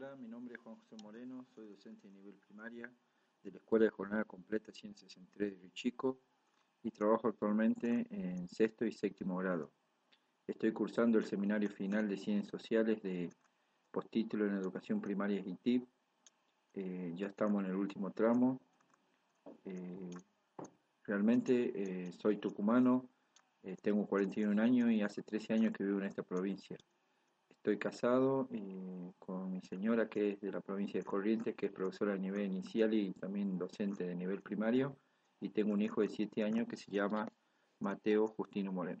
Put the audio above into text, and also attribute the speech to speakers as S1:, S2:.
S1: Hola, mi nombre es Juan José Moreno, soy docente de nivel primaria de la Escuela de Jornada Completa 163 de Chico y trabajo actualmente en sexto y séptimo grado. Estoy cursando el seminario final de Ciencias Sociales de postítulo en Educación Primaria y TIP. Eh, ya estamos en el último tramo. Eh, realmente eh, soy tucumano, tengo 41 años y hace 13 años que vivo en esta provincia. Estoy casado con señora que es de la provincia de Corrientes, que es profesora a nivel inicial y también docente de nivel primario. Y tengo un hijo de 7 años que se llama Mateo Justino Moreno.